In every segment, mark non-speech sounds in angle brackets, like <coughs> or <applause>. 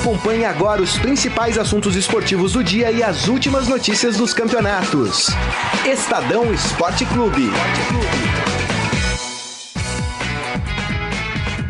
Acompanhe agora os principais assuntos esportivos do dia e as últimas notícias dos campeonatos. Estadão Esporte Clube.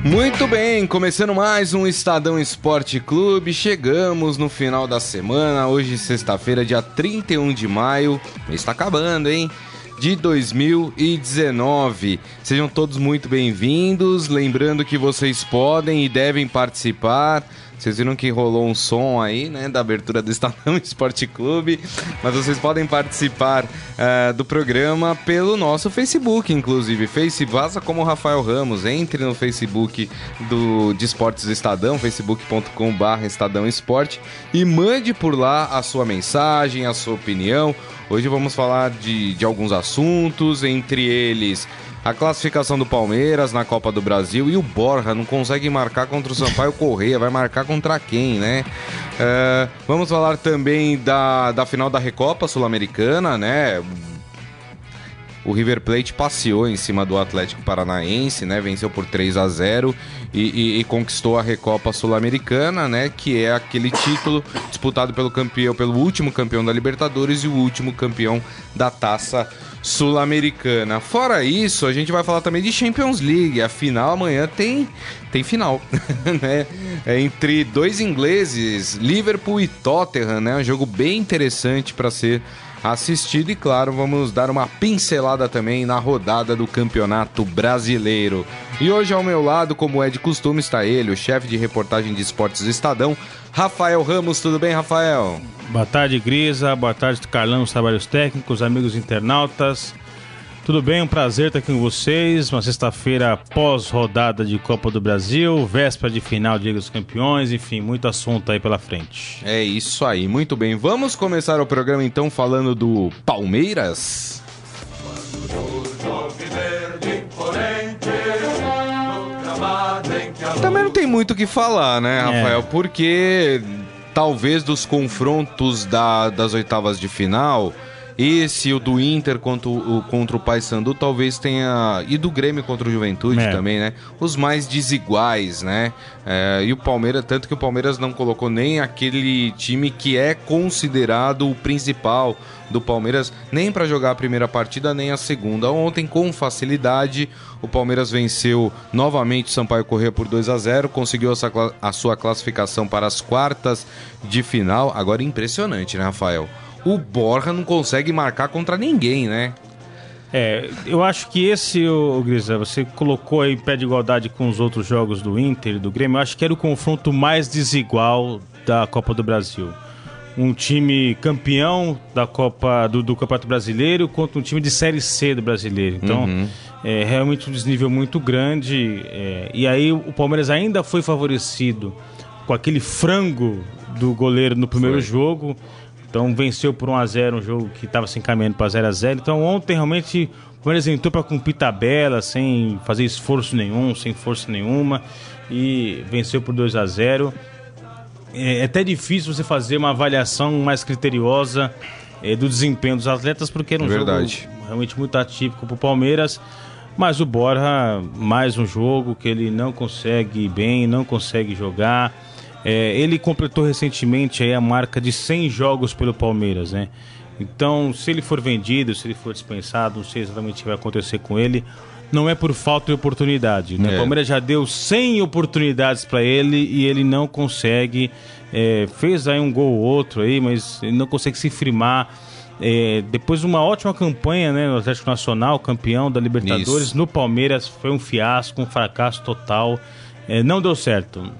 Muito bem, começando mais um Estadão Esporte Clube. Chegamos no final da semana, hoje sexta-feira, dia 31 de maio. Está acabando, hein? De 2019. Sejam todos muito bem-vindos. Lembrando que vocês podem e devem participar vocês viram que rolou um som aí, né, da abertura do Estadão Esporte Clube, mas vocês podem participar uh, do programa pelo nosso Facebook, inclusive. Face Vaza como Rafael Ramos. Entre no Facebook do de Esportes Estadão, facebook.com.br Estadão Esporte, e mande por lá a sua mensagem, a sua opinião. Hoje vamos falar de, de alguns assuntos, entre eles a classificação do Palmeiras na Copa do Brasil e o Borja não consegue marcar contra o Sampaio Correia, vai marcar contra quem, né? Uh, vamos falar também da, da final da Recopa Sul-Americana, né? O River Plate passeou em cima do Atlético Paranaense, né? Venceu por 3 a 0 e, e, e conquistou a Recopa Sul-Americana, né? Que é aquele título disputado pelo campeão, pelo último campeão da Libertadores e o último campeão da Taça Sul-Americana. Fora isso, a gente vai falar também de Champions League. A final amanhã tem tem final, <laughs> né? É entre dois ingleses, Liverpool e Tottenham, né? Um jogo bem interessante para ser assistido e claro, vamos dar uma pincelada também na rodada do Campeonato Brasileiro. E hoje ao meu lado, como é de costume, está ele, o chefe de reportagem de esportes Estadão, Rafael Ramos. Tudo bem, Rafael? Boa tarde, Grisa. Boa tarde, Carlão, os trabalhos técnicos, amigos internautas. Tudo bem? Um prazer estar aqui com vocês. Uma sexta-feira pós-rodada de Copa do Brasil, véspera de final de Liga dos Campeões, enfim, muito assunto aí pela frente. É isso aí, muito bem. Vamos começar o programa então falando do Palmeiras. Também não tem muito o que falar, né, é. Rafael? É. Porque talvez dos confrontos da, das oitavas de final esse, o do Inter contra o, contra o Paysandu, talvez tenha. E do Grêmio contra o Juventude é. também, né? Os mais desiguais, né? É, e o Palmeiras, tanto que o Palmeiras não colocou nem aquele time que é considerado o principal do Palmeiras, nem para jogar a primeira partida, nem a segunda. Ontem, com facilidade, o Palmeiras venceu novamente o Sampaio Corrêa por 2 a 0 conseguiu a sua classificação para as quartas de final. Agora, impressionante, né, Rafael? O Borja não consegue marcar contra ninguém, né? É, eu acho que esse, o Grisa, você colocou aí pé de igualdade com os outros jogos do Inter e do Grêmio, eu acho que era o confronto mais desigual da Copa do Brasil. Um time campeão da Copa do, do Campeonato Brasileiro contra um time de Série C do Brasileiro. Então, uhum. é realmente um desnível muito grande. É, e aí o Palmeiras ainda foi favorecido com aquele frango do goleiro no primeiro foi. jogo. Então venceu por 1 a 0 um jogo que estava se encaminhando para 0 a 0 Então ontem realmente o Palmeiras entrou para cumprir tabela, sem fazer esforço nenhum, sem força nenhuma, e venceu por 2 a 0 é, é até difícil você fazer uma avaliação mais criteriosa é, do desempenho dos atletas, porque era um Verdade. jogo realmente muito atípico para o Palmeiras. Mas o Borja, mais um jogo que ele não consegue bem, não consegue jogar. É, ele completou recentemente a marca de 100 jogos pelo Palmeiras, né? Então, se ele for vendido, se ele for dispensado, não sei exatamente o que vai acontecer com ele, não é por falta de oportunidade. Né? É. O Palmeiras já deu 100 oportunidades para ele e ele não consegue. É, fez aí um gol ou outro aí, mas ele não consegue se firmar. É, depois de uma ótima campanha né, no Atlético Nacional, campeão da Libertadores, Isso. no Palmeiras foi um fiasco, um fracasso total. É, não deu certo.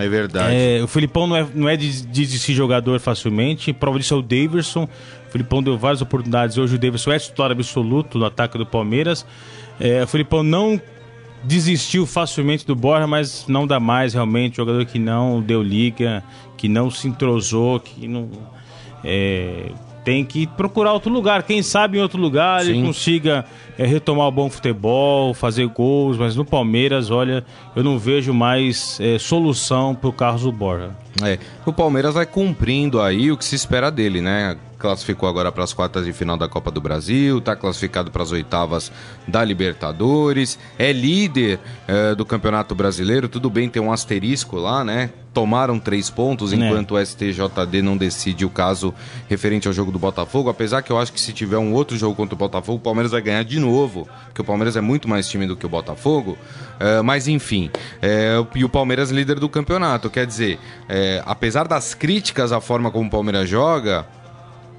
É verdade. É, o Filipão não é, não é de, desistir jogador facilmente. Prova disso é o Daverson. O Filipão deu várias oportunidades. Hoje o Daverson é titular absoluto no ataque do Palmeiras. É, o Filipão não desistiu facilmente do Borja, mas não dá mais realmente. Jogador que não deu liga, que não se entrosou, que não. É, tem que procurar outro lugar. Quem sabe em outro lugar Sim. ele consiga é, retomar o bom futebol, fazer gols, mas no Palmeiras, olha, eu não vejo mais é, solução para o Carlos Borja. É, o Palmeiras vai cumprindo aí o que se espera dele, né? Classificou agora para as quartas de final da Copa do Brasil, está classificado para as oitavas da Libertadores, é líder é, do Campeonato Brasileiro. Tudo bem, tem um asterisco lá, né? Tomaram três pontos É. enquanto o STJD não decide o caso referente ao jogo do Botafogo. Apesar que eu acho que se tiver um outro jogo contra o Botafogo, o Palmeiras vai ganhar de novo, porque o Palmeiras é muito mais time do que o Botafogo. É, mas enfim, é, e o Palmeiras líder do campeonato. Quer dizer, é, apesar das críticas à forma como o Palmeiras joga,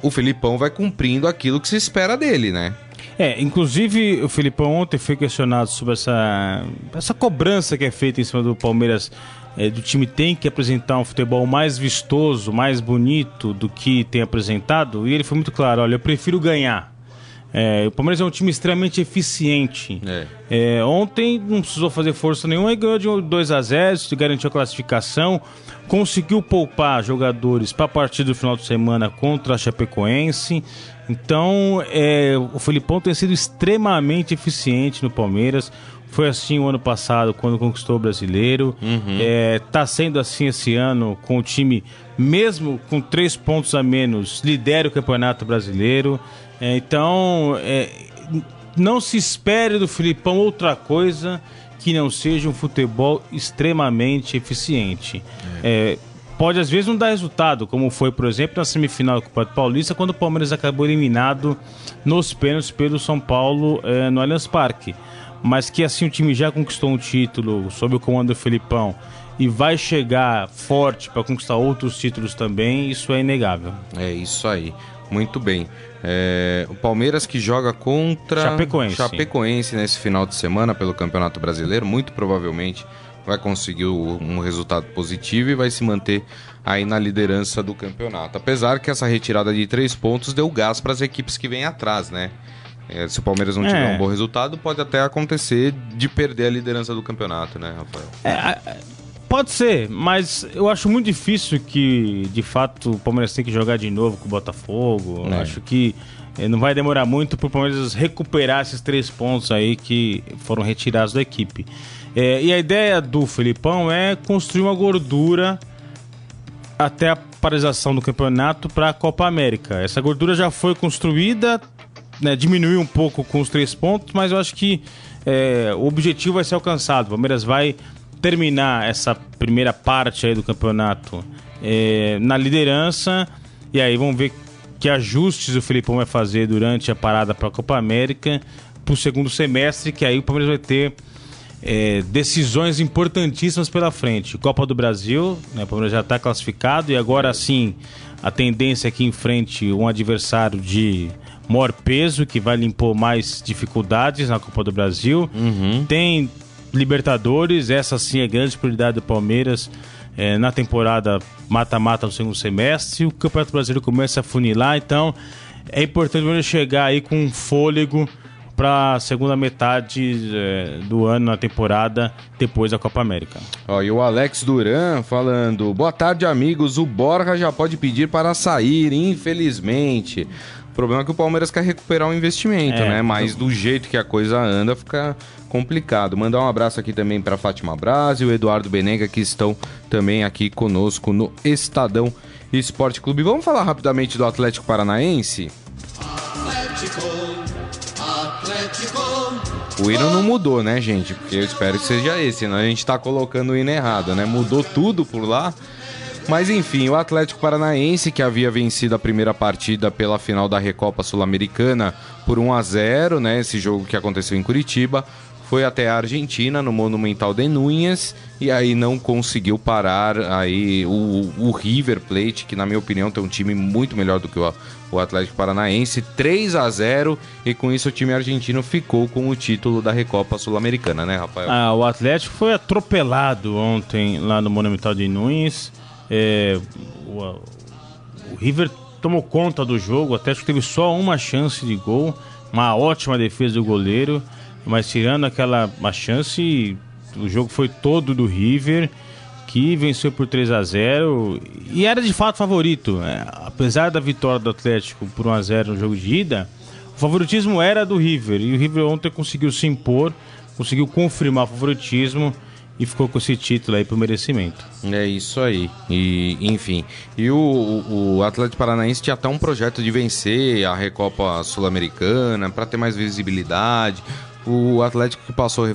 o Felipão vai cumprindo aquilo que se espera dele, né? É, inclusive o Filipão ontem foi questionado sobre essa, essa cobrança que é feita em cima do Palmeiras. é, do time tem que apresentar um futebol mais vistoso, mais bonito do que tem apresentado. E ele foi muito claro: olha, eu prefiro ganhar. É, o Palmeiras é um time extremamente eficiente. É. É, ontem não precisou fazer força nenhuma e ganhou de 2 a 0 se garantiu a classificação. Conseguiu poupar jogadores para a partida do final de semana contra a Chapecoense. Então, é, o Felipão tem sido extremamente eficiente no Palmeiras. Foi assim o ano passado, quando conquistou o brasileiro. É, tá sendo assim esse ano, com o time, mesmo com três pontos a menos, lidera o Campeonato Brasileiro. É, então, é, não se espere do Filipão outra coisa que não seja um futebol extremamente eficiente. É, pode às vezes não dar resultado, como foi, por exemplo, na semifinal do Campeonato Paulista, quando o Palmeiras acabou eliminado nos pênaltis pelo São Paulo é, no Allianz Parque. Mas que assim o time já conquistou um título sob o comando do Felipão e vai chegar forte para conquistar outros títulos também, isso é inegável. É isso aí. Muito bem. É, o Palmeiras que joga contra Chapecoense. Chapecoense nesse final de semana pelo Campeonato Brasileiro, muito provavelmente vai conseguir um resultado positivo e vai se manter aí na liderança do campeonato. Apesar que essa retirada de três pontos deu gás para as equipes que vêm atrás, né? É, se o Palmeiras não É. tiver um bom resultado, pode até acontecer de perder a liderança do campeonato, né, Rafael? É, a- pode ser, mas eu acho muito difícil que, de fato, o Palmeiras tenha que jogar de novo com o Botafogo. Eu É. acho que eh, não vai demorar muito para o Palmeiras recuperar esses três pontos aí que foram retirados da equipe. É, e a ideia do Felipão é construir uma gordura até a paralisação do campeonato para a Copa América. Essa gordura já foi construída, né, diminuiu um pouco com os três pontos, mas eu acho que é, o objetivo vai ser alcançado. O Palmeiras vai terminar essa primeira parte aí do campeonato é, na liderança e aí vamos ver que ajustes o Felipão vai fazer durante a parada para a Copa América para o segundo semestre, que aí o Palmeiras vai ter é, decisões importantíssimas pela frente. Copa do Brasil, né, o Palmeiras já está classificado e agora sim a tendência é que enfrente um adversário de maior peso que vai lhe impor mais dificuldades na Copa do Brasil. Tem Libertadores, essa sim é grande prioridade do Palmeiras é, na temporada mata-mata no segundo semestre. O Campeonato Brasileiro começa a funilar, então é importante o chegar aí com fôlego para a segunda metade é, do ano na temporada depois da Copa América. Ó, e o Alex Duran falando: Boa tarde, amigos. O Borja já pode pedir para sair, infelizmente. O problema é que o Palmeiras quer recuperar o investimento, É, né? Mas do jeito que a coisa anda, fica complicado. Mandar um abraço aqui também para Fátima Braz e o Eduardo Benega, que estão também aqui conosco no Estadão Esporte Clube. Vamos falar rapidamente do Atlético Paranaense? O hino não mudou, né, gente? Porque eu espero que seja esse, senão a gente tá colocando o hino errado, né? Mudou tudo por lá. Mas enfim, o Atlético Paranaense, que havia vencido a primeira partida pela final da Recopa Sul-Americana por 1 a 0 né? Esse jogo que aconteceu em Curitiba, foi até a Argentina, no Monumental de Núñez, e aí não conseguiu parar aí o, o River Plate, que na minha opinião tem um time muito melhor do que o, o Atlético Paranaense, 3 a 0 e com isso o time argentino ficou com o título da Recopa Sul-Americana, né, Rafael? Ah, o Atlético foi atropelado ontem lá no Monumental de Nunes. É, o, o River tomou conta do jogo. O Atlético teve só uma chance de gol, uma ótima defesa do goleiro, mas tirando aquela uma chance, o jogo foi todo do River, que venceu por 3 a 0 e era de fato favorito. É, apesar da vitória do Atlético por 1 a 0 no jogo de ida, o favoritismo era do River e o River ontem conseguiu se impor, conseguiu confirmar o favoritismo e ficou com esse título aí por merecimento. É isso aí. E, enfim. E o, o Atlético Paranaense tinha até um projeto de vencer a Recopa Sul-Americana para ter mais visibilidade. O Atlético que passou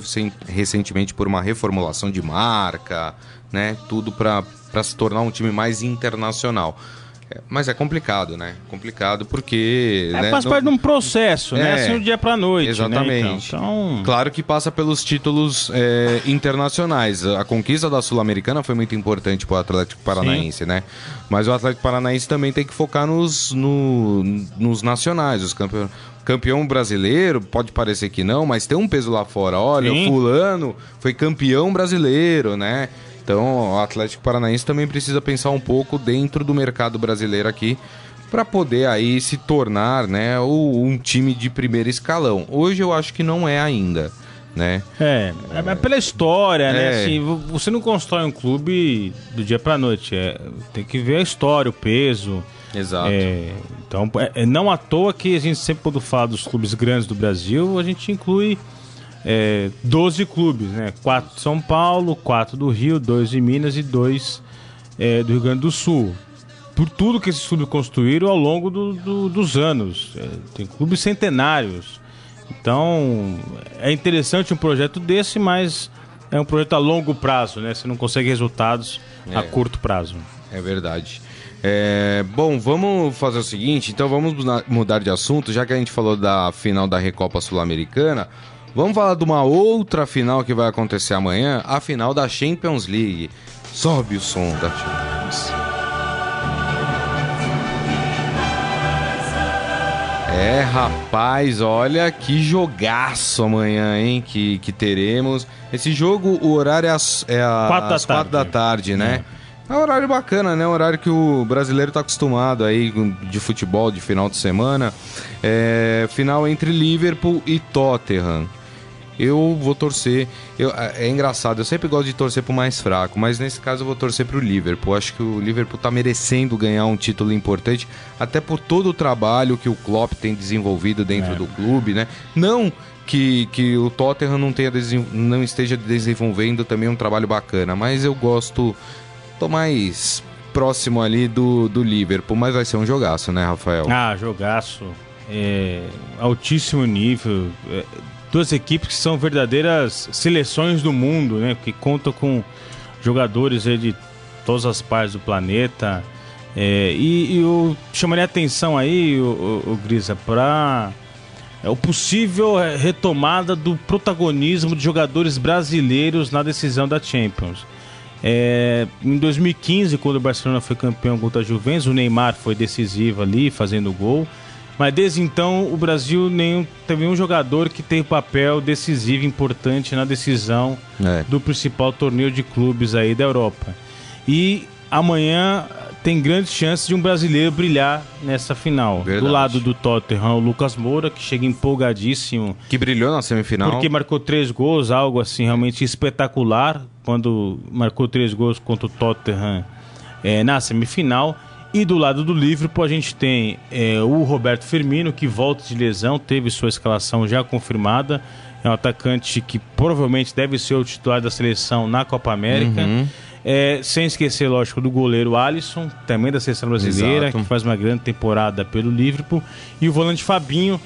recentemente por uma reformulação de marca, né? Tudo para se tornar um time mais internacional. Mas é complicado, né? Complicado porque. É, né, faz parte de um processo, né? é, né? Assim, do dia pra noite. Exatamente. Né? Então, então... Claro que passa pelos títulos é, internacionais. A conquista da Sul-Americana foi muito importante pro Atlético Paranaense, Sim. né? Mas o Atlético Paranaense também tem que focar nos, no, nos nacionais, os campeões campeão brasileiro, pode parecer que não, mas tem um peso lá fora. Olha, Sim. o fulano foi campeão brasileiro, né? Então, o Atlético Paranaense também precisa pensar um pouco dentro do mercado brasileiro aqui para poder aí se tornar, né, um time de primeiro escalão. Hoje eu acho que não é ainda, né? É, é, é pela história, né? é. né? Assim, você não constrói um clube do dia para noite, é, tem que ver a história, o peso. Exato. É, então, é, é não à toa que a gente sempre quando fala dos clubes grandes do Brasil, a gente inclui é, 12 clubes, né? Quatro de São Paulo, quatro do Rio, dois de Minas e dois é, do Rio Grande do Sul. Por tudo que esses clubes construíram ao longo do, do, dos anos. É, tem clubes centenários. Então, é interessante um projeto desse, mas é um projeto a longo prazo, né? Você não consegue resultados a é. curto prazo. É verdade. É, bom, vamos fazer o seguinte, então vamos mudar de assunto, já que a gente falou da final da Recopa Sul-Americana. Vamos falar de uma outra final que vai acontecer amanhã, a final da Champions League. Sobe o som da Champions. É, rapaz, olha que jogaço amanhã, hein, que, que teremos. Esse jogo, o horário é, às, é quatro às quatro da tarde, né? É. é um horário bacana, né? Um horário que o brasileiro tá acostumado aí de futebol de final de semana. É, final entre Liverpool e Tottenham eu vou torcer. Eu, é, engraçado, eu sempre gosto de torcer pro mais fraco, mas nesse caso eu vou torcer pro Liverpool. Acho que o Liverpool tá merecendo ganhar um título importante, até por todo o trabalho que o Klopp tem desenvolvido dentro é. do clube, né? Não que, que o Tottenham não, tenha não esteja desenvolvendo também um trabalho bacana, mas eu gosto. tô mais próximo ali do, do Liverpool, mas vai ser um jogaço, né, Rafael? Ah, jogaço. É, altíssimo nível. É, duas equipes que são verdadeiras seleções do mundo, né? Que contam com jogadores de todas as partes do planeta. É, e, e, eu chamaria atenção aí, o, o, o Grisa, para é, o possível retomada do protagonismo de jogadores brasileiros na decisão da Champions. É, em 2015, quando o Barcelona foi campeão contra a Juventus, o Neymar foi decisivo ali, fazendo gol. Mas desde então o Brasil nenhum, teve um jogador que tem papel decisivo, importante na decisão é. do principal torneio de clubes aí da Europa. E amanhã tem grandes chances de um brasileiro brilhar nessa final. Verdade. Do lado do Tottenham, o Lucas Moura, que chega empolgadíssimo. Que brilhou na semifinal. Porque marcou três gols, algo assim realmente espetacular, quando marcou três gols contra o Tottenham é, na semifinal. E do lado do Liverpool a gente tem é, o Roberto Firmino, que volta de lesão, teve sua escalação já confirmada. É um atacante que provavelmente deve ser o titular da seleção na Copa América. Uhum. É, sem esquecer, lógico, do goleiro Alisson, também da seleção brasileira, Exato. que faz uma grande temporada pelo Liverpool. E o volante Fabinho,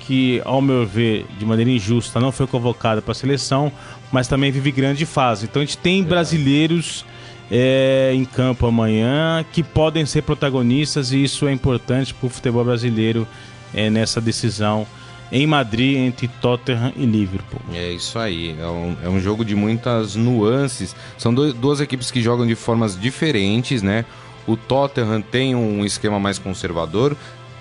que, ao meu ver, de maneira injusta, não foi convocado para a seleção, mas também vive grande fase. Então a gente tem brasileiros é, em campo amanhã que podem ser protagonistas e isso é importante para o futebol brasileiro é, nessa decisão em Madrid entre Tottenham e Liverpool. É isso aí, é um, é um jogo de muitas nuances. São do, duas equipes que jogam de formas diferentes, né? O Tottenham tem um esquema mais conservador,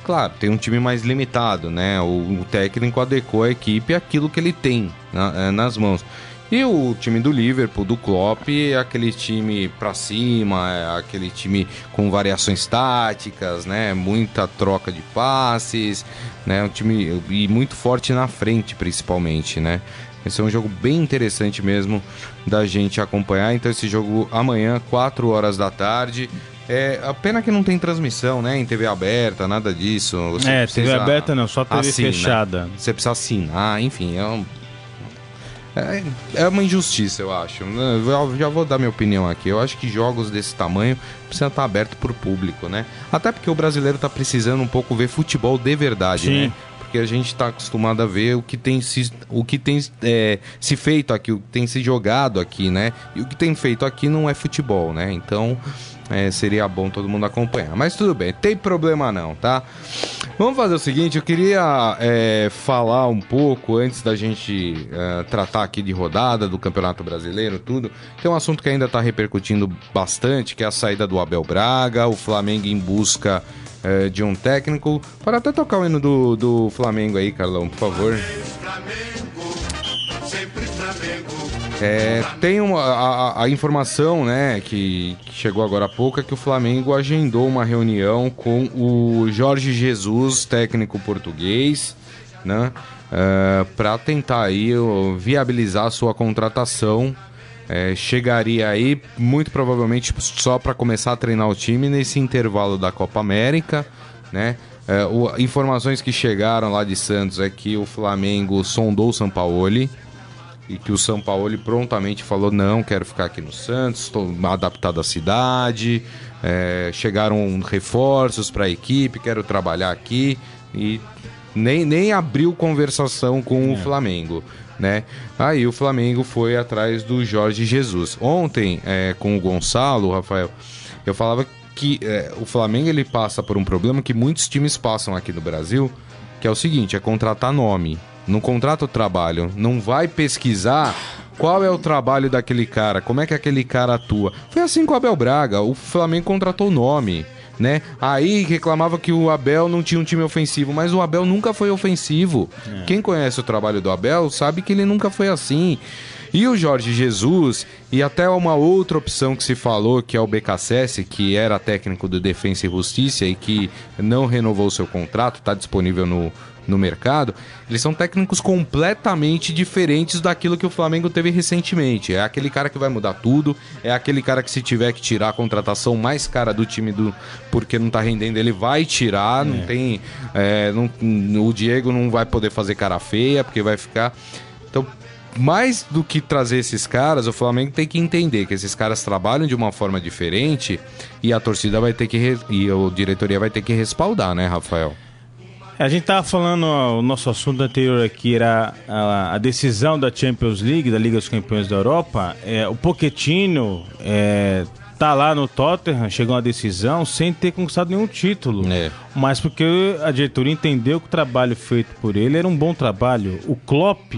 claro, tem um time mais limitado, né? O, técnico adequou a equipe aquilo que ele tem na, é, nas mãos. E o time do Liverpool, do Klopp, é aquele time pra cima, é aquele time com variações táticas, né? Muita troca de passes, né? Um time e muito forte na frente, principalmente, né? Esse é um jogo bem interessante mesmo da gente acompanhar. Então esse jogo amanhã, 4 horas da tarde. É, a pena que não tem transmissão, né? Em TV aberta, nada disso. Você é, TV aberta não, só TV assinar, fechada. Você precisa assinar, enfim, é um é, é uma injustiça, eu acho. Eu já vou dar minha opinião aqui. Eu acho que jogos desse tamanho precisam estar abertos para o público, né? Até porque o brasileiro está precisando um pouco ver futebol de verdade, Sim. né? porque a gente está acostumado a ver o que tem se, o que tem, é, se feito aqui, o que tem se jogado aqui, né? E o que tem feito aqui não é futebol, né? Então é, seria bom todo mundo acompanhar. Mas tudo bem, tem problema não, tá? Vamos fazer o seguinte, eu queria é, falar um pouco antes da gente é, tratar aqui de rodada do Campeonato Brasileiro, tudo. É um assunto que ainda está repercutindo bastante, que é a saída do Abel Braga, o Flamengo em busca é, de um técnico. Para até tocar o hino do, do Flamengo aí, Carlão, por favor. É, tem uma, a, a, informação né, que, que, chegou agora há pouco é que o Flamengo agendou uma reunião com o Jorge Jesus, técnico português, né, é, para tentar aí viabilizar a sua contratação é, chegaria aí muito provavelmente só para começar a treinar o time nesse intervalo da Copa América, né? É, o, informações que chegaram lá de Santos é que o Flamengo sondou o Sampaoli e que o Sampaoli prontamente falou não, quero ficar aqui no Santos, estou adaptado à cidade, é, chegaram reforços para a equipe, quero trabalhar aqui e nem, nem abriu conversação com é. o Flamengo né? Aí o Flamengo foi atrás do Jorge Jesus. Ontem, é, com o Gonçalo, Rafael, eu falava que é, o Flamengo ele passa por um problema que muitos times passam aqui no Brasil, que é o seguinte, é contratar nome. Não contrata o trabalho, não vai pesquisar qual é o trabalho daquele cara, como é que aquele cara atua. Foi assim com o Abel Braga, o Flamengo contratou o nome né? Aí reclamava que o Abel não tinha um time ofensivo, mas o Abel nunca foi ofensivo. É. Quem conhece o trabalho do Abel sabe que ele nunca foi assim. E o Jorge Jesus, e até uma outra opção que se falou, que é o BKSS, que era técnico do Defensa e Justiça e que não renovou seu contrato, está disponível no, no mercado, eles são técnicos completamente diferentes daquilo que o Flamengo teve recentemente. É aquele cara que vai mudar tudo, é aquele cara que se tiver que tirar a contratação mais cara do time do porque não tá rendendo, ele vai tirar, é. não tem. É, não, o Diego não vai poder fazer cara feia, porque vai ficar. Então, mais do que trazer esses caras, o Flamengo tem que entender que esses caras trabalham de uma forma diferente e a torcida vai ter que. e a diretoria vai ter que respaldar, né, Rafael? A gente estava falando, o nosso assunto anterior aqui era a, a, decisão da Champions League, da Liga dos Campeões da Europa. É, o Pochettino é, tá lá no Tottenham, chegou a uma decisão sem ter conquistado nenhum título. É. Mas porque a diretoria entendeu que o trabalho feito por ele era um bom trabalho. O Klopp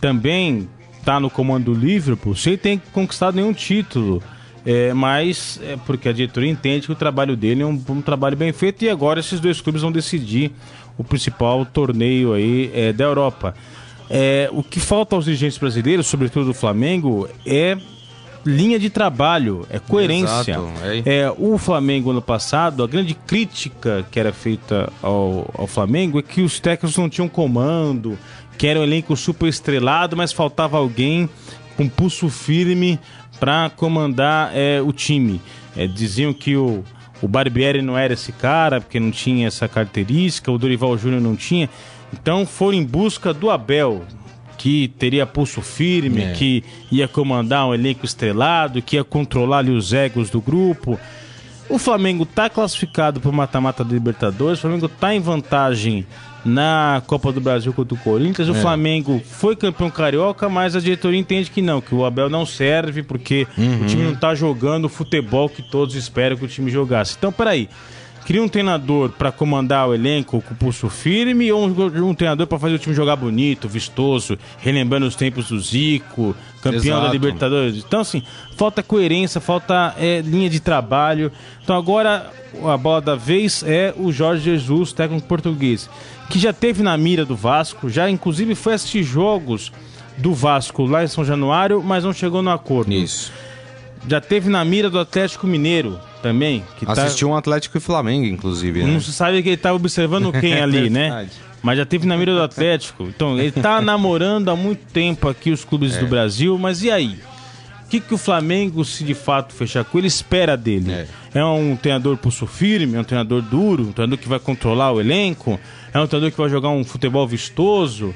também tá no comando do Liverpool sem ter conquistado nenhum título. É, mas é porque a diretoria entende que o trabalho dele é um, um, trabalho bem feito e agora esses dois clubes vão decidir o principal torneio aí é, da Europa. É, o que falta aos dirigentes brasileiros, sobretudo do Flamengo, é linha de trabalho, é coerência. Exato, é. é. o Flamengo ano passado, a grande crítica que era feita ao, ao Flamengo é que os técnicos não tinham comando, que era um elenco super estrelado, mas faltava alguém com pulso firme para comandar é, o time. É, diziam que o, o Barbieri não era esse cara, porque não tinha essa característica, o Dorival Júnior não tinha. Então foram em busca do Abel, que teria pulso firme, é. que ia comandar um elenco estrelado, que ia controlar ali os egos do grupo. O Flamengo está classificado para o mata-mata da Libertadores, o Flamengo está em vantagem na Copa do Brasil contra o Corinthians. O é. Flamengo foi campeão carioca, mas a diretoria entende que não, que o Abel não serve porque uhum. o time não está jogando o futebol que todos esperam que o time jogasse. Então, peraí. Cria um treinador para comandar o elenco com pulso firme ou um, um treinador para fazer o time jogar bonito, vistoso, relembrando os tempos do Zico, campeão Exato. da Libertadores. Então, assim, falta coerência, falta é, linha de trabalho. Então, agora a bola da vez é o Jorge Jesus, técnico português que já teve na mira do Vasco, já inclusive foi assistir jogos do Vasco lá em São Januário, mas não chegou no acordo. Isso. Já teve na mira do Atlético Mineiro também. Que tá- Assistiu tá... um Atlético e Flamengo, inclusive. Né? Não se sabe que ele tá observando quem <laughs> é ali, né? Mas já teve na mira do Atlético. Então, ele tá <laughs> namorando há muito tempo aqui os clubes é. do Brasil, mas e aí? O que, que o Flamengo, se de fato fechar com ele, espera dele? É. é um treinador pulso firme, é um treinador duro, um treinador que vai controlar o elenco, é um treinador que vai jogar um futebol vistoso.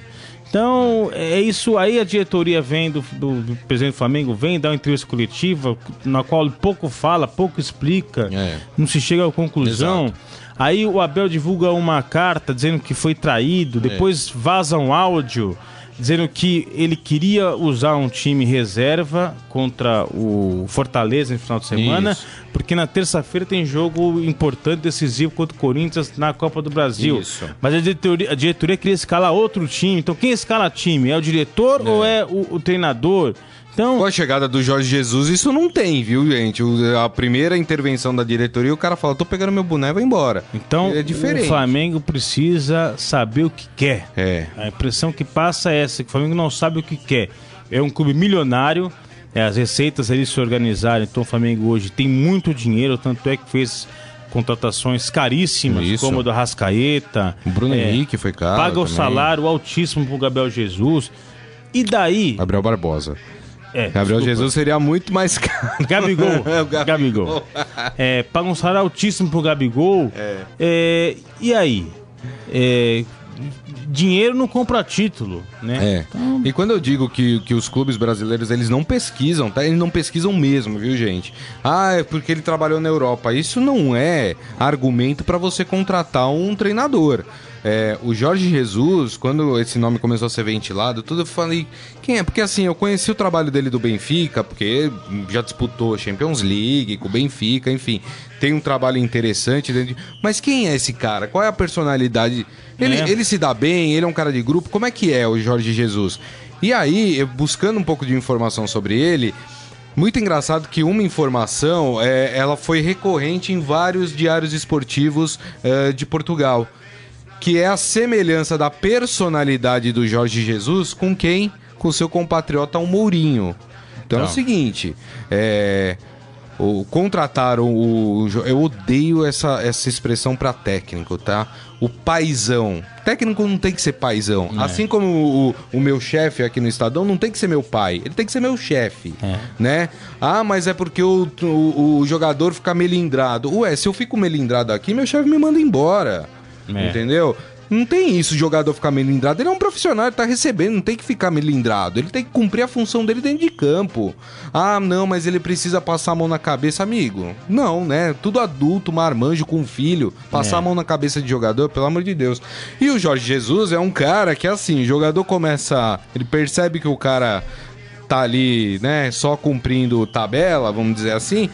Então, é isso aí, a diretoria vem do, do, do presidente do Flamengo, vem dar uma entrevista coletiva, na qual pouco fala, pouco explica, É. não se chega a conclusão. Exato. Aí o Abel divulga uma carta dizendo que foi traído, É. depois vaza um áudio dizendo que ele queria usar um time reserva contra o Fortaleza no final de semana, Isso. porque na terça-feira tem jogo importante, decisivo contra o Corinthians na Copa do Brasil. Isso. Mas a diretoria, a diretoria queria escalar outro time. Então quem escala time? É o diretor ou é o, o treinador? Então, Com a chegada do Jorge Jesus, isso não tem, viu, gente? O- a primeira intervenção da diretoria, o cara fala: tô pegando meu boné e vou embora. então é diferente. o Flamengo precisa saber o que quer. É. A impressão que passa é essa, que o Flamengo não sabe o que quer. É um clube milionário, é, as receitas eles se organizaram, então o Flamengo hoje tem muito dinheiro, tanto é que fez contratações caríssimas, Isso. como o do Rascaeta. O Bruno é, Henrique foi caro. Paga o também. salário altíssimo pro Gabriel Jesus. E daí... Gabriel Barbosa. É, Gabriel desculpa. Jesus seria muito mais caro. Gabigol. <laughs> É, o Gabigol. Gabigol. É, paga um salário altíssimo pro Gabigol. É, e aí? É, dinheiro não compra título, né? É. E quando eu digo que, que os clubes brasileiros eles não pesquisam, tá? Eles não pesquisam mesmo, viu, gente? Ah, é porque ele trabalhou na Europa. Isso não é argumento para você contratar um treinador. É, o Jorge Jesus, quando esse nome começou a ser ventilado, tudo eu falei, quem é? Porque assim, eu conheci o trabalho dele do Benfica, porque já disputou Champions League com o Benfica, enfim, tem um trabalho interessante dentro de... Mas quem é esse cara? Qual é a personalidade? Ele, É. ele se dá bem, ele é um cara de grupo, como é que é o Jorge Jesus? E aí, eu buscando um pouco de informação sobre ele, muito engraçado que uma informação, é, ela foi recorrente em vários diários esportivos é, de Portugal, que é a semelhança da personalidade do Jorge Jesus com quem? Com seu compatriota o Mourinho. Então é o Então. seguinte, é, o, contrataram o. Eu odeio essa, essa expressão pra técnico, tá? O paizão. Técnico não tem que ser paizão. Assim como o, o- o meu chefe aqui no Estadão não tem que ser meu pai, ele tem que ser meu chefe. É. Né? Ah, mas é porque o, o, o jogador fica melindrado. Ué, se eu fico melindrado aqui, meu chefe me manda embora. É. Entendeu? Não tem isso, jogador ficar melindrado. Ele é um profissional, ele tá recebendo, não tem que ficar melindrado. Ele tem que cumprir a função dele dentro de campo. Ah, não, mas ele precisa passar a mão na cabeça, amigo. Não, né? Tudo adulto, marmanjo com um filho. Passar É. a mão na cabeça de jogador, pelo amor de Deus. E o Jorge Jesus é um cara que, assim, o jogador começa. Ele percebe que o cara tá ali, né, só cumprindo tabela, vamos dizer assim.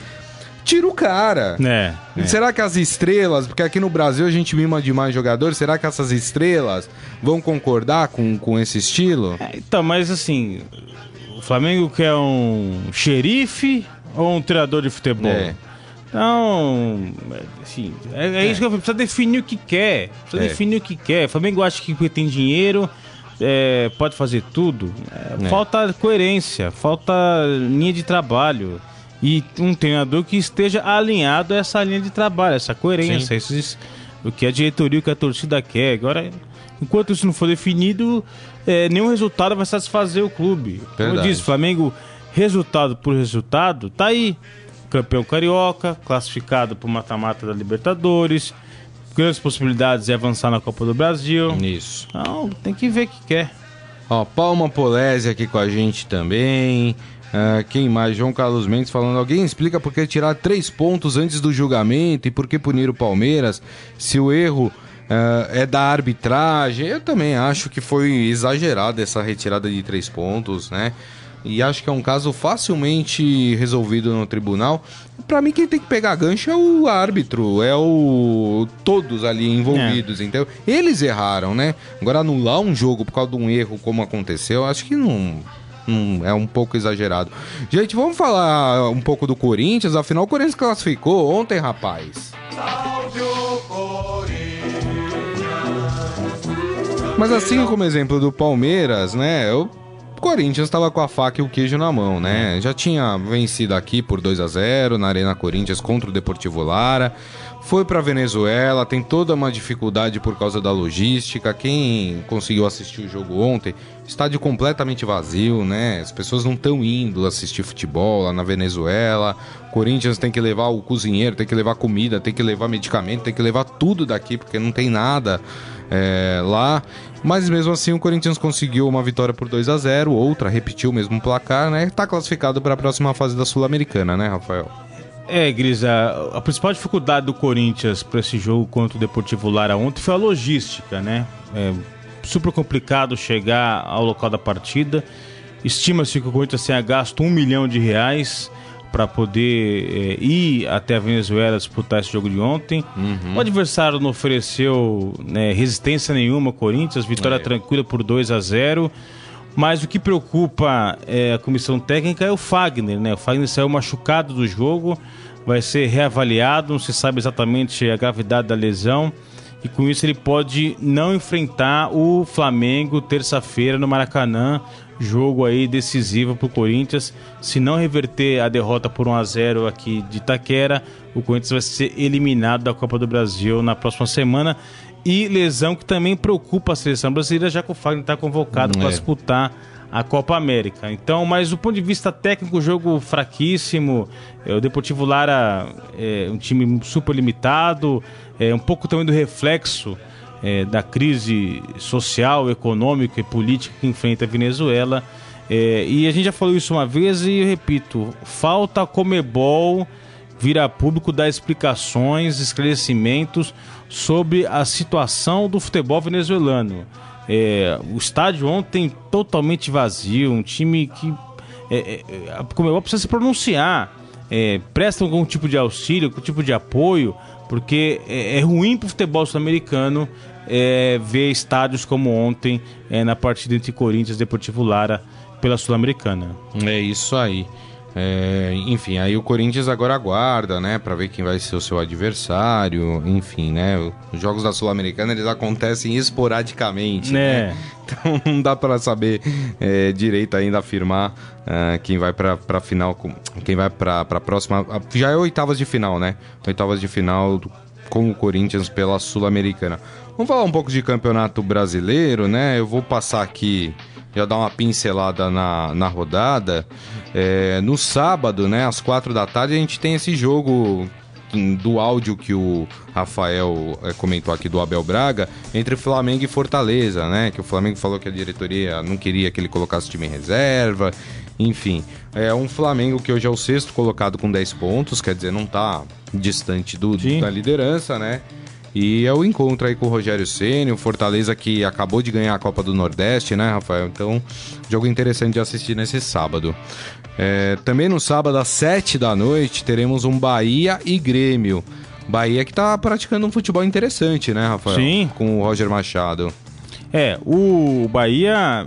Tira o cara. É, é. Será que as estrelas, porque aqui no Brasil a gente mima demais jogadores, será que essas estrelas vão concordar com, com esse estilo? É, Então, mas assim, o Flamengo quer um xerife ou um treinador de futebol? É. Então, assim, é, é isso que eu falei, precisa definir o que quer. Precisa É. definir o que quer. O Flamengo acha que porque tem dinheiro, é, pode fazer tudo. É, É. Falta coerência, falta linha de trabalho. E um treinador que esteja alinhado a essa linha de trabalho, essa coerência, esses, o que a diretoria, o que a torcida quer. Agora, enquanto isso não for definido, é, nenhum resultado vai satisfazer o clube. Como eu Verdade. disse, Flamengo, resultado por resultado, tá aí. Campeão carioca, classificado para o mata-mata da Libertadores. Grandes possibilidades de avançar na Copa do Brasil. Isso. Não, tem que ver o que quer. Ó, Palma Polese aqui com a gente também. Ah, quem mais? João Carlos Mendes falando. Alguém explica por que tirar três pontos antes do julgamento e por que punir o Palmeiras se o erro ah, é da arbitragem? Eu também acho que foi exagerada essa retirada de três pontos, né? E acho que é um caso facilmente resolvido no tribunal. Pra mim, quem tem que pegar gancho é o árbitro, é o. todos ali envolvidos, entendeu? Eles erraram, né? Agora, anular um jogo por causa de um erro como aconteceu, acho que não. não- é um pouco exagerado. Gente, vamos falar um pouco do Corinthians. Afinal, o Corinthians classificou ontem, rapaz. Mas assim como exemplo do Palmeiras, né? O Corinthians estava com a faca e o queijo na mão, né? Já tinha vencido aqui por 2 a 0 na Arena Corinthians contra o Deportivo Lara. Foi para Venezuela, tem toda uma dificuldade por causa da logística. Quem conseguiu assistir o jogo ontem, estádio completamente vazio, né? As pessoas não estão indo assistir futebol lá na Venezuela. Corinthians tem que levar o cozinheiro, tem que levar comida, tem que levar medicamento, tem que levar tudo daqui porque não tem nada. É, lá. Mas mesmo assim o Corinthians conseguiu uma vitória por 2 a 0 outra repetiu o mesmo placar, né? Tá classificado para a próxima fase da Sul-Americana, né, Rafael? É, Grisa, a principal dificuldade do Corinthians para esse jogo contra o Deportivo Lara ontem foi a logística, né? É super complicado chegar ao local da partida. Estima-se que o Corinthians tenha gasto um milhão de reais para poder é, ir até a Venezuela disputar esse jogo de ontem. Uhum. O adversário não ofereceu né, resistência nenhuma ao Corinthians, vitória é. tranquila por 2 a 0 mas o que preocupa é, a comissão técnica é o Fagner, né? O Fagner saiu machucado do jogo, vai ser reavaliado, não se sabe exatamente a gravidade da lesão. E com isso ele pode não enfrentar o Flamengo terça-feira no Maracanã, jogo aí decisivo para o Corinthians. Se não reverter a derrota por 1 a 0 aqui de Itaquera, o Corinthians vai ser eliminado da Copa do Brasil na próxima semana. E lesão que também preocupa a seleção brasileira, já que o Fagner está convocado hum, para é. disputar a Copa América. Então, mas do ponto de vista técnico, jogo fraquíssimo. É, o Deportivo Lara é um time super limitado, é um pouco também do reflexo é, da crise social, econômica e política que enfrenta a Venezuela. É, e a gente já falou isso uma vez e repito: falta a Comebol vir a público dar explicações, esclarecimentos sobre a situação do futebol venezuelano. É, o estádio ontem totalmente vazio, um time que é, é, a Comebol precisa se pronunciar, é, presta algum tipo de auxílio, algum tipo de apoio porque é, é ruim para o futebol sul-americano é, ver estádios como ontem é, na partida entre Corinthians e Deportivo Lara pela Sul-Americana. É isso aí. É, enfim, aí o Corinthians agora aguarda, né, para ver quem vai ser o seu adversário. Enfim, né, os jogos da Sul-Americana eles acontecem esporadicamente, né? né? Então <laughs> não dá para saber é, direito ainda afirmar uh, quem vai para a final, quem vai para a próxima. Já é oitavas de final, né? Oitavas de final com o Corinthians pela Sul-Americana. Vamos falar um pouco de campeonato brasileiro, né? Eu vou passar aqui já dar uma pincelada na, na rodada. É, no sábado, né, às quatro da tarde, a gente tem esse jogo do áudio que o Rafael é, comentou aqui do Abel Braga, entre Flamengo e Fortaleza, né? Que o Flamengo falou que a diretoria não queria que ele colocasse o time em reserva. Enfim, é um Flamengo que hoje é o sexto colocado com 10 pontos, quer dizer, não está distante do, da liderança, né? E é o encontro aí com o Rogério Ceni, o Fortaleza que acabou de ganhar a Copa do Nordeste, né, Rafael? Então, jogo interessante de assistir nesse sábado. É, também no sábado, às 7 da noite, teremos um Bahia e Grêmio. Bahia que tá praticando um futebol interessante, né, Rafael? Sim. Com o Roger Machado. É, o Bahia.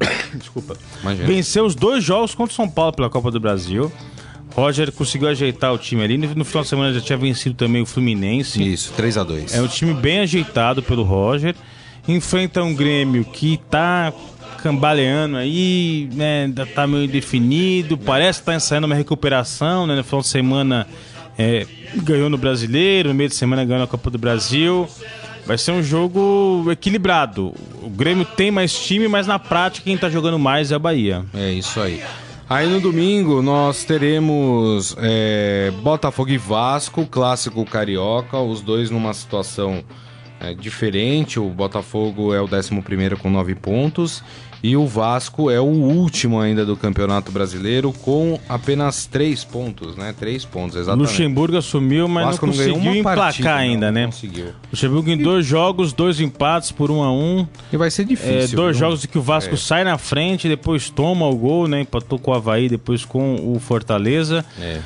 <coughs> Desculpa. Imagina. Venceu os dois jogos contra o São Paulo pela Copa do Brasil. Roger conseguiu ajeitar o time ali. No final de semana já tinha vencido também o Fluminense. Isso, 3 a 2 É um time bem ajeitado pelo Roger. Enfrenta um Grêmio que tá cambaleando aí, né? Ainda tá meio indefinido. Parece que tá ensaiando uma recuperação, né? No final de semana é, ganhou no Brasileiro, no meio de semana ganhou na Copa do Brasil. Vai ser um jogo equilibrado. O Grêmio tem mais time, mas na prática quem tá jogando mais é a Bahia. É isso aí. Aí no domingo nós teremos é, Botafogo e Vasco, clássico carioca, os dois numa situação é, diferente. O Botafogo é o 11 com 9 pontos e o Vasco é o último ainda do Campeonato Brasileiro com apenas 3 pontos, né? 3 pontos, exatamente. Luxemburgo assumiu, mas Vasco não conseguiu não emplacar partida, ainda, não, né? Conseguiu. Luxemburgo em dois jogos, dois empates por 1 um a 1 um. E vai ser difícil. É, dois viu? jogos em que o Vasco é. sai na frente, depois toma o gol, né? Empatou com o Havaí, depois com o Fortaleza. É.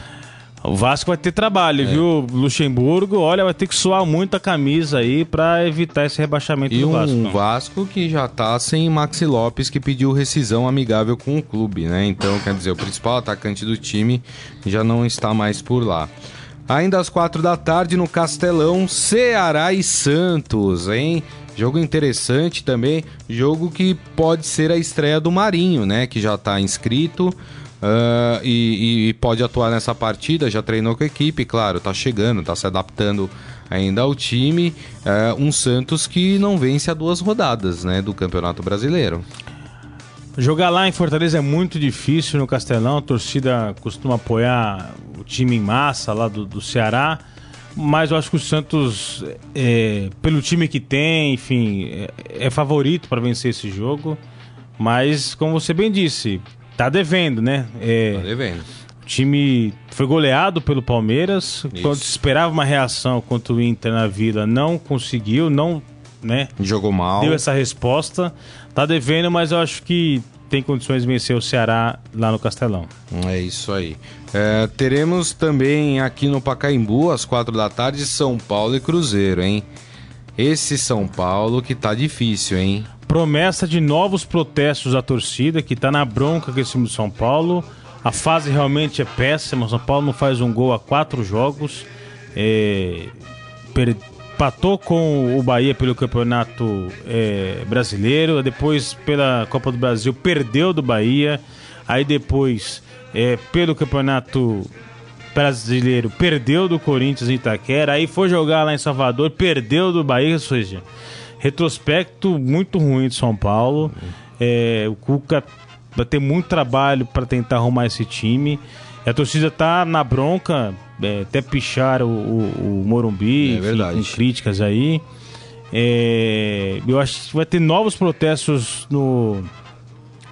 O Vasco vai ter trabalho, é. viu? Luxemburgo, olha, vai ter que suar muito a camisa aí para evitar esse rebaixamento e do Vasco. E um Vasco que já tá sem Maxi Lopes, que pediu rescisão amigável com o clube, né? Então, quer dizer, o principal atacante do time já não está mais por lá. Ainda às quatro da tarde no Castelão, Ceará e Santos, hein? Jogo interessante também, jogo que pode ser a estreia do Marinho, né? Que já está inscrito. Uh, e, e, pode atuar nessa partida, já treinou com a equipe, claro, tá chegando, tá se adaptando ainda ao time. Uh, um Santos que não vence a duas rodadas né, do Campeonato Brasileiro. Jogar lá em Fortaleza é muito difícil no Castelão, a torcida costuma apoiar o time em massa lá do, do Ceará. mas eu acho que o Santos, é, pelo time que tem, enfim, é, é favorito para vencer esse jogo. Mas, como você bem disse, tá devendo, né? É, Tá devendo. o time foi goleado pelo Palmeiras. Quando se esperava uma reação contra o Inter na Vila, não conseguiu, não, né? Jogou mal. Deu essa resposta. Tá devendo, mas eu acho que tem condições de vencer o Ceará lá no Castelão. É isso aí. É, teremos também aqui no Pacaembu, às quatro da tarde, São Paulo e Cruzeiro, hein? Esse São Paulo que tá difícil, hein? Promessa de novos protestos da torcida, que tá na bronca com esse time do São Paulo. A fase realmente é péssima. O São Paulo não faz um gol há quatro jogos. É, Empatou com o Bahia pelo Campeonato é, Brasileiro. Depois, pela Copa do Brasil, perdeu do Bahia. Aí depois, é, pelo Campeonato Brasileiro, perdeu do Corinthians em Itaquera. Aí foi jogar lá em Salvador, perdeu do Bahia. Ou seja, retrospecto muito ruim de São Paulo. É, o Cuca vai ter muito trabalho para tentar arrumar esse time. A torcida tá na bronca, é, até pichar o, o, o Morumbi, É enfim, verdade. com críticas aí. É, eu acho que vai ter novos protestos no,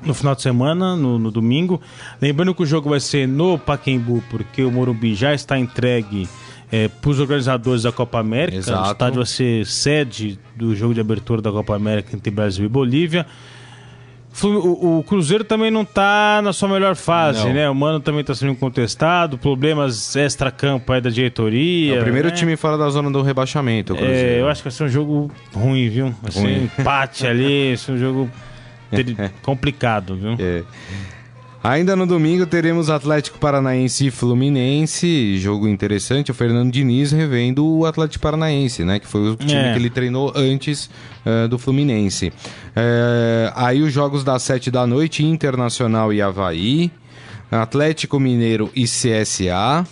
no final de semana, no, no domingo. Lembrando que o jogo vai ser no Paquembu, porque o Morumbi já está entregue para os organizadores da Copa América. Exato. O estádio vai ser sede do jogo de abertura da Copa América entre Brasil e Bolívia. O, o Cruzeiro também não está na sua melhor fase, Não. né? O Mano também está sendo contestado, problemas extra-campo aí da diretoria. É o primeiro né? time fora da zona do rebaixamento, o Cruzeiro. É, eu acho que vai ser um jogo ruim, viu? Ser Ruim. um empate ali, vai ser um jogo <laughs> complicado, viu? É. Ainda no domingo teremos Atlético Paranaense e Fluminense, jogo interessante. O Fernando Diniz revendo o Atlético Paranaense, né? Que foi o time É. que ele treinou antes eh, do Fluminense. Eh, aí os jogos das sete da noite, Internacional e Havaí, Atlético Mineiro e CSA.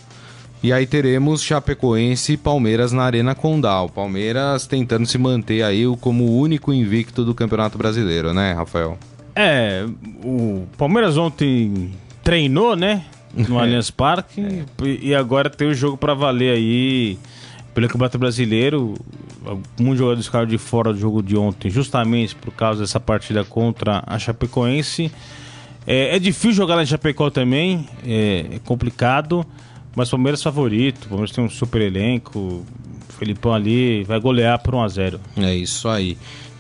E aí teremos Chapecoense e Palmeiras na Arena Condal. Palmeiras tentando se manter aí como o único invicto do Campeonato Brasileiro, né, Rafael? É, o Palmeiras ontem treinou, né? No <laughs> Allianz Parque e agora tem o jogo pra valer aí pelo Campeonato Brasileiro. Muitos jogadores ficaram de fora do jogo de ontem, justamente por causa dessa partida contra a Chapecoense. É, é difícil jogar em Chapecó também, é, é complicado, mas o Palmeiras favorito. O Palmeiras tem um super elenco. O Felipão ali vai golear por 1 a 0 É isso aí.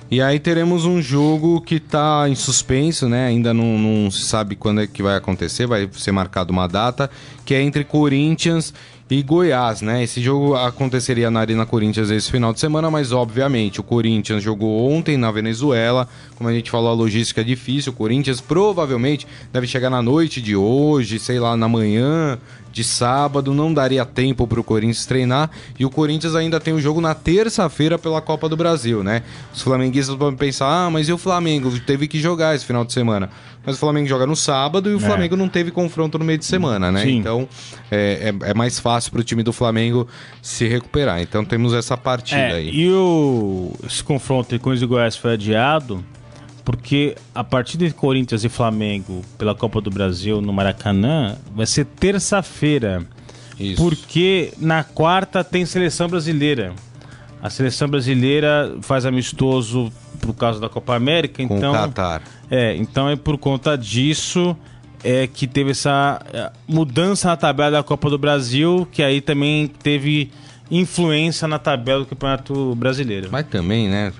E aí teremos um jogo que tá em suspenso, né? Ainda não, não se sabe quando é que vai acontecer, vai ser marcado uma data, que é entre Corinthians e Goiás, né? Esse jogo aconteceria na Arena Corinthians esse final de semana, mas obviamente o Corinthians jogou ontem na Venezuela, como a gente falou, a logística é difícil, o Corinthians provavelmente deve chegar na noite de hoje, sei lá, na manhã de sábado, não daria tempo para o Corinthians treinar. E o Corinthians ainda tem o jogo na terça-feira pela Copa do Brasil, né? Os flamenguistas podem pensar, ah, mas e o Flamengo? Teve que jogar esse final de semana. Mas o Flamengo joga no sábado e o É. Flamengo não teve confronto no meio de semana, né? Sim. Então é, é, é mais fácil para o time do Flamengo se recuperar. Então temos essa partida É, aí. e o, esse confronto Corinthians e Goiás foi adiado porque a partida entre Corinthians e Flamengo pela Copa do Brasil no Maracanã vai ser terça-feira. Isso. Porque na quarta tem seleção brasileira. A seleção brasileira faz amistoso por causa da Copa América, Com então o Qatar. é, então é por conta disso é que teve essa é, mudança na tabela da Copa do Brasil, que aí também teve influência na tabela do Campeonato Brasileiro. Mas também, né?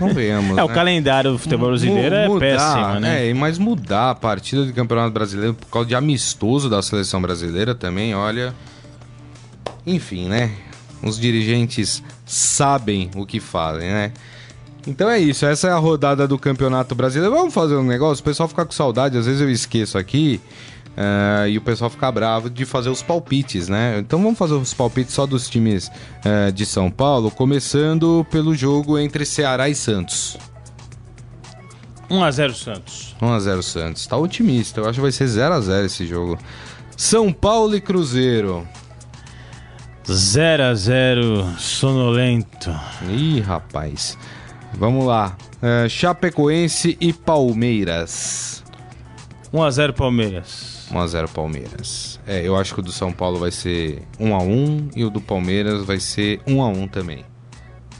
Não venhamos. é, o né? calendário do futebol brasileiro é Mu- mudar, péssimo, né? É, mas mudar a partida do Campeonato Brasileiro por causa de amistoso da seleção brasileira também, olha. Enfim, né? Os dirigentes sabem o que fazem, né? Então é isso, essa é a rodada do Campeonato Brasileiro. Vamos fazer um negócio, o pessoal fica com saudade, às vezes eu esqueço aqui. Eh, e o pessoal fica bravo de fazer os palpites, né? Então vamos fazer os palpites só dos times eh, de São Paulo, começando pelo jogo entre Ceará e Santos. 1x0 Santos. 1x0 Santos. Tá otimista. Eu acho que vai ser 0x0 esse jogo. São Paulo e Cruzeiro. 0x0 sonolento. Ih, rapaz. Vamos lá. É, Chapecoense e Palmeiras. 1x0 Palmeiras. 1x0 Palmeiras. É, eu acho que o do São Paulo vai ser 1x1 e o do Palmeiras vai ser 1x1 também.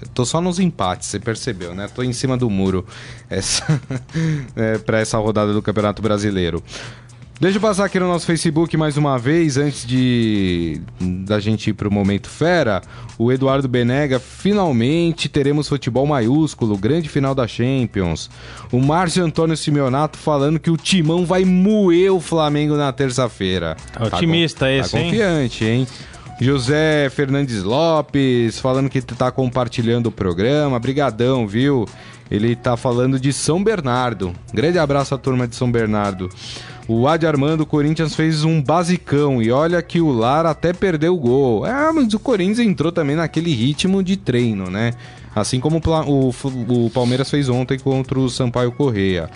Eu tô só nos empates, você percebeu, né? Tô em cima do muro essa, <laughs> é, para essa rodada do Campeonato Brasileiro. Deixa eu passar aqui no nosso Facebook mais uma vez, antes de da gente ir pro Momento Fera. O Eduardo Benega, finalmente teremos futebol maiúsculo, grande final da Champions. O Márcio Antônio Simeonato falando que o Timão vai moer o Flamengo na terça-feira. Tá otimista tá, esse, tá confiante, hein? José Fernandes Lopes falando que tá compartilhando o programa. Brigadão, viu? Ele tá falando de São Bernardo. Grande abraço à turma de São Bernardo. O Adi Armando, o Corinthians fez um basicão e olha que o Lar até perdeu o gol. É, mas o Corinthians entrou também naquele ritmo de treino, né? Assim como o, o, o Palmeiras fez ontem contra o Sampaio Correia.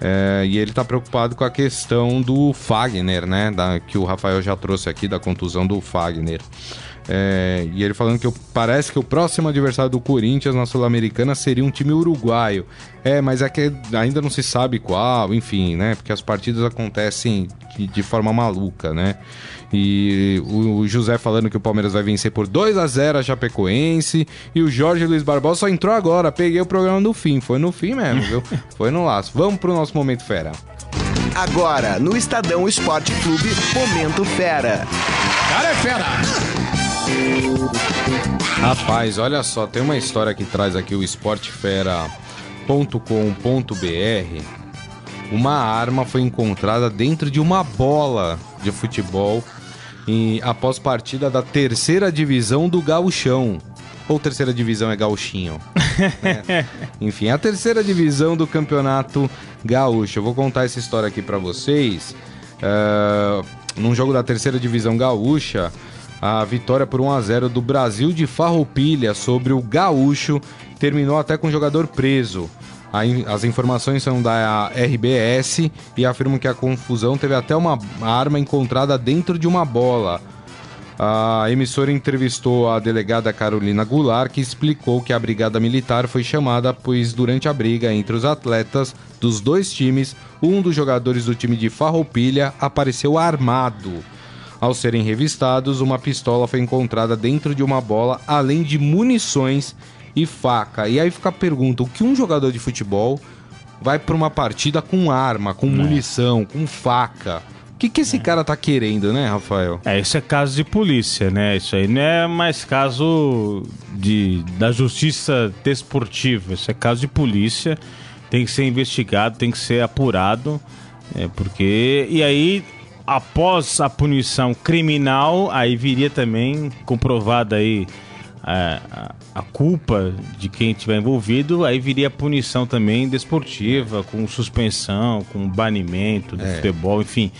É, e ele está preocupado com a questão do Fagner, né? Da, que o Rafael já trouxe aqui, da contusão do Fagner. É, e ele falando que parece que o próximo adversário do Corinthians na Sul-Americana seria um time uruguaio. É, mas é que ainda não se sabe qual, enfim, né? Porque as partidas acontecem de, de forma maluca, né? E o, o, José falando que o Palmeiras vai vencer por 2 a 0 a Chapecoense. E o Jorge Luiz Barbosa só entrou agora. Peguei o programa no fim. Foi no fim mesmo, viu? <laughs> Foi no laço. Vamos pro nosso Momento Fera. Agora, no Estadão Esporte Clube, Momento Fera. Cara é fera! Rapaz, olha só, tem uma história que traz aqui o esportefera.com.br. Uma arma foi encontrada dentro de uma bola de futebol e após partida da terceira divisão do Gauchão. Ou terceira divisão é gauchinho. né? <laughs> Enfim, a terceira divisão do campeonato gaúcho. Eu vou contar essa história aqui para vocês. Uh, num jogo da terceira divisão gaúcha, a vitória por 1 a 0 do Brasil de Farroupilha sobre o Gaúcho terminou até com o jogador preso. As informações são da RBS e afirmam que a confusão teve até uma arma encontrada dentro de uma bola. A emissora entrevistou a delegada Carolina Goulart, que explicou que a brigada militar foi chamada pois durante a briga entre os atletas dos dois times, um dos jogadores do time de Farroupilha apareceu armado. Ao serem revistados, uma pistola foi encontrada dentro de uma bola, além de munições e faca. E aí fica a pergunta: o que um jogador de futebol vai para uma partida com arma, com é. munição, com faca? O que, que esse é. cara tá querendo, né, Rafael? É, isso é caso de polícia, né? Isso aí não é mais caso de, da justiça desportiva. Isso é caso de polícia. Tem que ser investigado, tem que ser apurado. É, porque. E aí após a punição criminal, aí viria também comprovada aí a, a, a, culpa de quem estiver envolvido, aí viria a punição também desportiva, com suspensão, com banimento do é. futebol, enfim.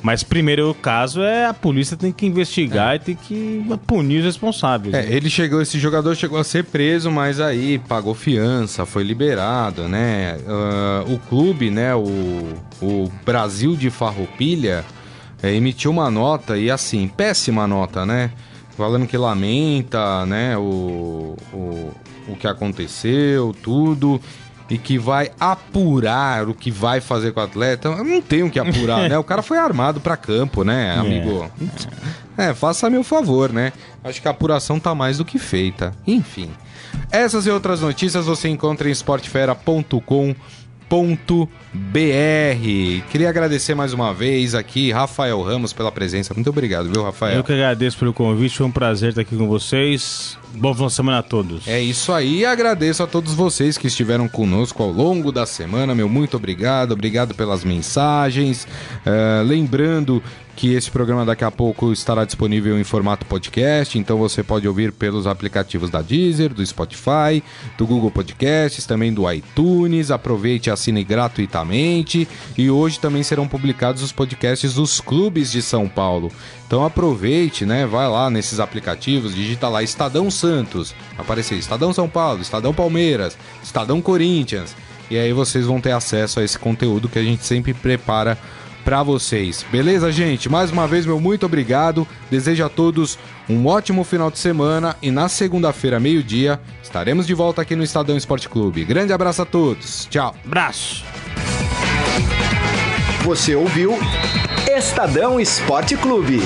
Mas primeiro o caso é a polícia tem que investigar é. e tem que punir os responsáveis. É, né? ele chegou, esse jogador chegou a ser preso, mas aí pagou fiança, foi liberado, né? Uh, o clube, né? O, o Brasil de Farroupilha é, emitiu uma nota, e assim, péssima nota, né? Falando que lamenta, né, o, o, o que aconteceu, tudo, e que vai apurar o que vai fazer com o atleta. Não tem o que apurar, né? <laughs> O cara foi armado para campo, né, é. amigo? É. é, faça meu favor, né? Acho que a apuração tá mais do que feita. Enfim. Essas e outras notícias você encontra em esportefera.com.br br. Queria agradecer mais uma vez aqui, Rafael Ramos, pela presença. Muito obrigado, viu, Rafael? Eu que agradeço pelo convite, foi um prazer estar aqui com vocês. Boa final de semana a todos. É isso aí, agradeço a todos vocês que estiveram conosco ao longo da semana, meu muito obrigado, obrigado pelas mensagens. Uh, lembrando que esse programa daqui a pouco estará disponível em formato podcast, então você pode ouvir pelos aplicativos da Deezer, do Spotify, do Google Podcasts, também do iTunes. Aproveite e assine gratuitamente. E hoje também serão publicados os podcasts dos clubes de São Paulo. Então aproveite, né? Vai lá nesses aplicativos, digita lá Estadão Santos, aparecer Estadão São Paulo, Estadão Palmeiras, Estadão Corinthians. E aí vocês vão ter acesso a esse conteúdo que a gente sempre prepara para vocês. Beleza, gente? Mais uma vez, meu muito obrigado. Desejo a todos um ótimo final de semana e na segunda-feira, meio-dia, estaremos de volta aqui no Estadão Esporte Clube. Grande abraço a todos. Tchau. Abraço. Você ouviu Estadão Esporte Clube.